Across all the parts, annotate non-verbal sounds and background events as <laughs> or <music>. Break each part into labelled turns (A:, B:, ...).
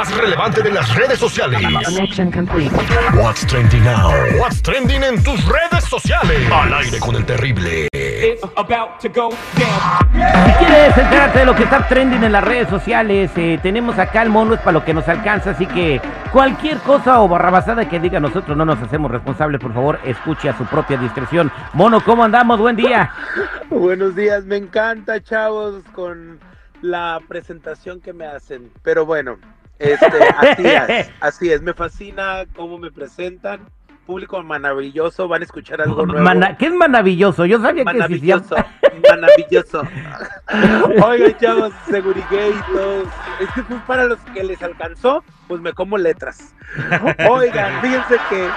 A: Más relevante de las redes sociales.
B: Connection complete.
A: What's trending now? What's trending en tus redes sociales? Al aire con el terrible.
C: It's about to go down.
D: Si quieres enterarte de lo que está trending en las redes sociales, eh, tenemos acá el mono, es para lo que nos alcanza, así que cualquier cosa o barrabasada que diga nosotros no nos hacemos responsables, por favor, escuche a su propia discreción. Mono, ¿cómo andamos? Buen día. <laughs>
E: Buenos días, me encanta, chavos, con la presentación que me hacen. Pero bueno, este, <laughs> así es, así es, me fascina cómo me presentan. Público maravilloso, van a escuchar algo nuevo.
D: Mana- ¿Qué es maravilloso? Yo sabía que existía...
E: Maravilloso, maravilloso. <laughs> Oigan, chavos, todos. Es que para los que les alcanzó, pues me como letras. Oigan, fíjense que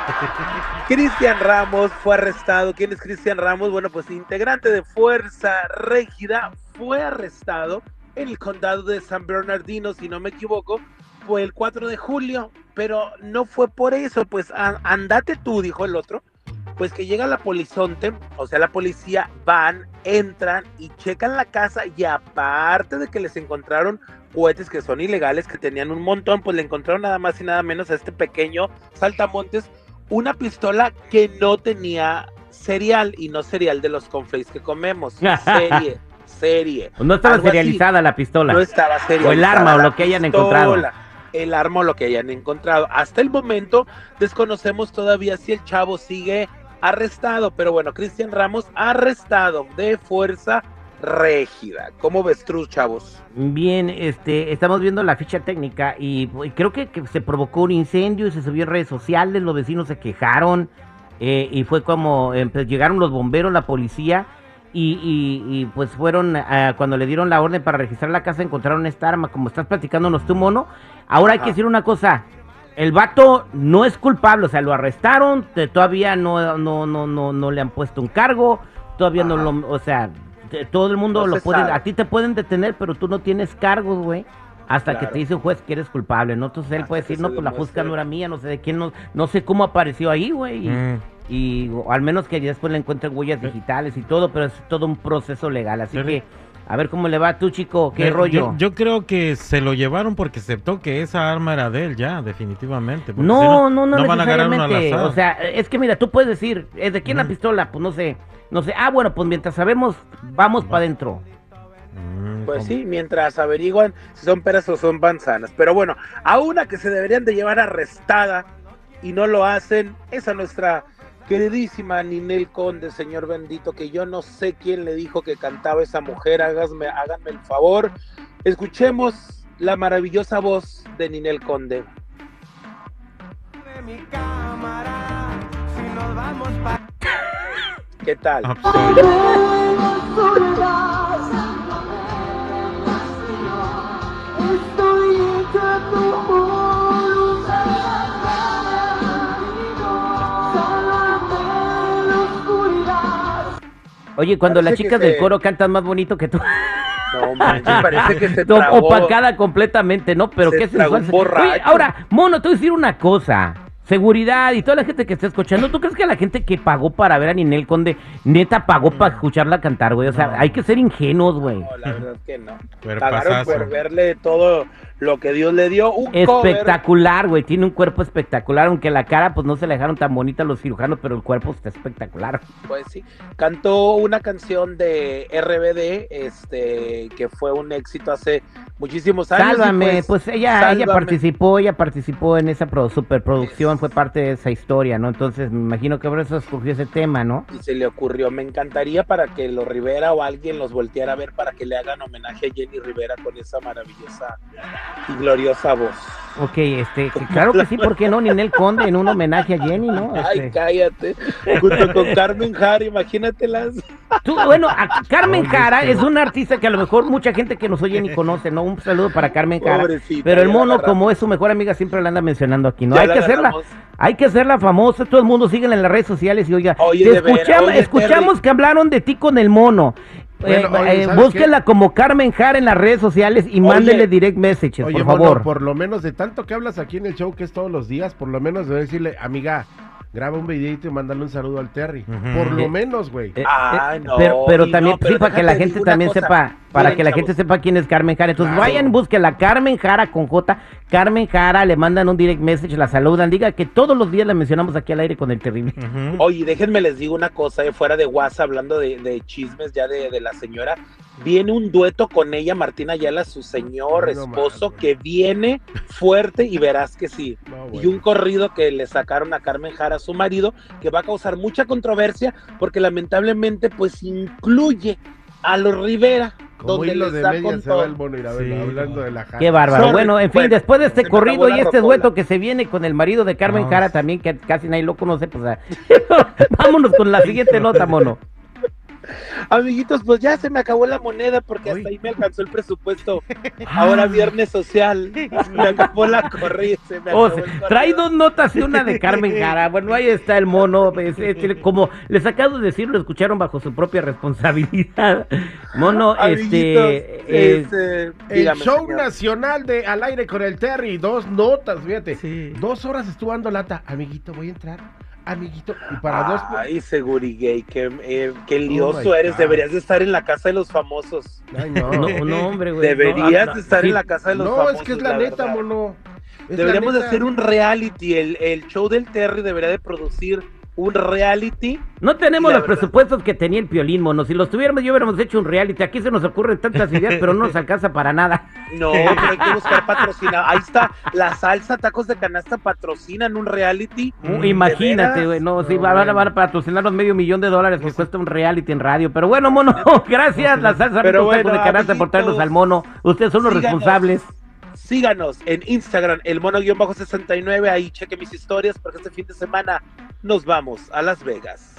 E: Cristian Ramos fue arrestado. ¿Quién es Cristian Ramos? Bueno, pues integrante de Fuerza Régida fue arrestado en el condado de San Bernardino, si no me equivoco, fue el 4 de julio, pero no fue por eso, pues andate tú, dijo el otro, pues que llega la polizonte, o sea, la policía van, entran y checan la casa y aparte de que les encontraron cohetes que son ilegales, que tenían un montón, pues le encontraron nada más y nada menos a este pequeño saltamontes una pistola que no tenía cereal y no cereal de los conflays que comemos, serie, <laughs> serie.
D: No estaba
E: así.
D: serializada la pistola.
E: No estaba serializada
D: O el arma o lo que hayan encontrado.
E: El arma o lo que hayan encontrado. Hasta el momento desconocemos todavía si el chavo sigue arrestado, pero bueno, Cristian Ramos arrestado de fuerza régida. ¿Cómo ves tú, chavos?
D: Bien, este, estamos viendo la ficha técnica y, creo que, se provocó un incendio y se subió en redes sociales, los vecinos se quejaron eh, y fue como eh, pues, llegaron los bomberos, la policía y, y- y, pues fueron, ah, cuando le dieron la orden para registrar la casa encontraron esta arma, como estás platicándonos tú, mono. Ahora hay que decir una cosa, el vato no es culpable, o sea, lo arrestaron, te- todavía no, no, no, no, no le han puesto un cargo, todavía no lo, o sea, te- todo el mundo
E: No
D: lo
E: se
D: puede,
E: sabe.
D: a ti te pueden detener, pero tú no tienes cargos, güey. Hasta que te dice un juez que eres culpable, ¿no? Entonces él
E: Hasta
D: puede decir, no, pues la fusca no era mía, no sé de quién, no, no sé cómo apareció ahí, güey. Y,
F: Mm.
D: y- o al menos que después le encuentren huellas digitales y todo, pero es todo un proceso legal. Así que, a ver cómo le va a tú, chico, qué
F: Yo-
D: rollo.
F: Yo, yo creo que se lo llevaron porque aceptó que esa arma era de él ya, definitivamente. si
D: No, no, no,
F: van a.
D: O sea, es que mira, tú puedes decir, ¿es de quién la pistola? Pues no sé, no sé. Ah, bueno, pues mientras sabemos, vamos para adentro.
F: Mm,
E: Pues
F: ¿cómo?
E: sí, mientras averiguan si son peras o son manzanas. Pero bueno, a una que se deberían de llevar arrestada y no lo hacen, es a nuestra queridísima Ninel Conde, señor bendito, que yo no sé quién le dijo que cantaba esa mujer, háganme, háganme el favor. Escuchemos la maravillosa voz de Ninel Conde. ¿Qué tal?
F: Oye,
D: cuando las chicas del
E: se-
D: coro cantan más bonito que tú.
E: No manches, <laughs> parece que se
D: No,
E: tragó.
D: opacada completamente, ¿no? Pero
E: Se
D: qué sensual. Oye, ahora, mono, te voy a decir una cosa. Seguridad y toda la gente que está escuchando, ¿tú crees que la gente que pagó para ver a Ninel Conde neta pagó para escucharla cantar, güey? O sea,
F: No.
D: hay que ser ingenuos, güey.
E: No, la verdad que no. Pagaron por verle todo lo que Dios le dio. Un.
D: Espectacular, güey. Tiene un cuerpo espectacular, aunque la cara pues no se le dejaron tan bonita los cirujanos, pero el cuerpo está espectacular.
E: Pues sí. Cantó una canción de RBD, este, que fue un éxito hace muchísimos años.
D: Sálvame, pues, ella, ella
E: Sálvame.
D: participó, ella participó en esa pro- superproducción, fue parte de esa historia, ¿no? Entonces me imagino que por eso escogió ese tema, ¿no?
E: Y se le ocurrió, me encantaría para que los Rivera o alguien los volteara a ver para que le hagan homenaje a Jenny Rivera con esa maravillosa y gloriosa voz.
D: Ok, este, claro que sí, ¿por qué no? Ninel Conde en un homenaje a Jenny, ¿no?
E: Ay,
D: Este,
E: cállate. Junto con Carmen Jara, imagínatelas.
D: tú, bueno, a Carmen Jara es una artista que a lo mejor mucha gente que nos oye ni conoce, ¿no? Un saludo para Carmen Jara.
E: Pobrecita,
D: Pero el mono, como es su mejor amiga, siempre la anda mencionando aquí, ¿no?
E: Ya
D: Hay que hacerla, hay que hacerla famosa, todo el mundo síguela en las redes sociales y oiga,
E: Oye,
D: te escuchamos,
E: oye,
D: escuchamos
E: Terry.
D: que hablaron de ti con el mono.
G: Bueno,
D: Eh,
G: oye,
D: eh,
G: ¿sabes
D: búsquenla como Carmen Jara en las redes sociales y
E: Oye.
D: mándenle direct messages,
G: Oye,
D: por favor.
G: por lo menos de tanto que hablas aquí en el show, que es todos los días, por lo menos debe decirle, amiga,
B: graba un videito y mándale un saludo al Terry. Por lo
D: Eh,
B: menos, güey.
D: Eh,
E: Ay,
D: eh,
E: no,
D: pero, también,
E: no, pero
D: sí, para que la gente también
E: cosa.
D: sepa, para
E: Miren,
D: que la
E: chavos.
D: gente sepa quién es Carmen Jara. Entonces
B: Claro.
D: vayan, busquen la Carmen Jara con J. Carmen Jara, le mandan un direct message, la saludan, diga que todos los días la mencionamos aquí al aire con el terrible.
E: Oye, déjenme les digo una cosa, eh, fuera de WhatsApp, hablando de, de chismes ya de, de la señora, viene un dueto con ella, Martina Ayala, su señor
B: no
E: esposo, que viene fuerte y verás que sí.
B: No,
E: Y un corrido que le sacaron a Carmen Jara, su marido, que va a causar mucha controversia, porque lamentablemente pues incluye a los Rivera,
B: Como
E: donde
B: hilo
E: les
B: de
E: da con
B: se va
E: todo.
B: el mono y la
F: Sí,
B: hablando
F: no.
B: de la Jara.
D: Qué bárbaro.
E: Sorry.
D: Bueno, en fin,
E: Bueno,
D: después de este corrido y este dueto que se viene con el marido de Carmen
F: No.
D: Jara también, que casi nadie lo conoce, pues <laughs> vámonos con la siguiente nota, mono.
E: Amiguitos, pues ya se me acabó la moneda porque hasta ahí me alcanzó el presupuesto. Ahora viernes social. Me acabó la corrida. se me
D: O sea, trae dos notas y una de Carmen Jara. Bueno, ahí está el mono. es- es- como les acabo de decir, lo escucharon bajo su propia responsabilidad. Mono,
E: Amiguitos,
D: este. eh,
E: este,
B: El
E: dígame,
B: show
E: señor.
B: nacional de Al aire con el Terry, dos notas, fíjate.
F: Sí.
B: Dos horas estuvo dando lata. Amiguito, voy a entrar. Amiguito. Y para dos.
E: Ay, Segurigay, qué, eh, qué
B: Oh
E: lioso eres.
B: God.
E: Deberías de estar en la casa de los famosos.
B: Ay, no.
D: no, no, hombre, güey.
E: Deberías
D: no,
E: de estar
D: sí.
E: en la casa de los
B: No,
E: famosos.
B: es que es la, neta,
E: verdad.
B: mono. Es la
E: Deberíamos de hacer un reality. El, el show del Terry debería de producir un reality.
D: No tenemos los
E: verdad.
D: presupuestos que tenía el piolín, mono. Si los tuviéramos, yo hubiéramos hecho un reality. Aquí se nos ocurren tantas ideas, pero no nos alcanza para nada. <laughs>
E: No, pero hay que buscar patrocinador. Ahí está, la salsa tacos de canasta patrocinan un reality.
F: Mm,
E: ¿de
D: Imagínate, güey. No, sí,
B: No,
D: van a,
B: bueno.
D: van a patrocinarnos medio millón de dólares que cuesta un reality en radio. Pero bueno, mono, <laughs> gracias, la salsa
E: Pero
D: tacos de canasta por traernos al mono. Ustedes son los
E: síganos.
D: responsables.
E: Síganos en Instagram, el mono-69. Ahí cheque mis historias porque este fin de semana nos vamos a Las Vegas.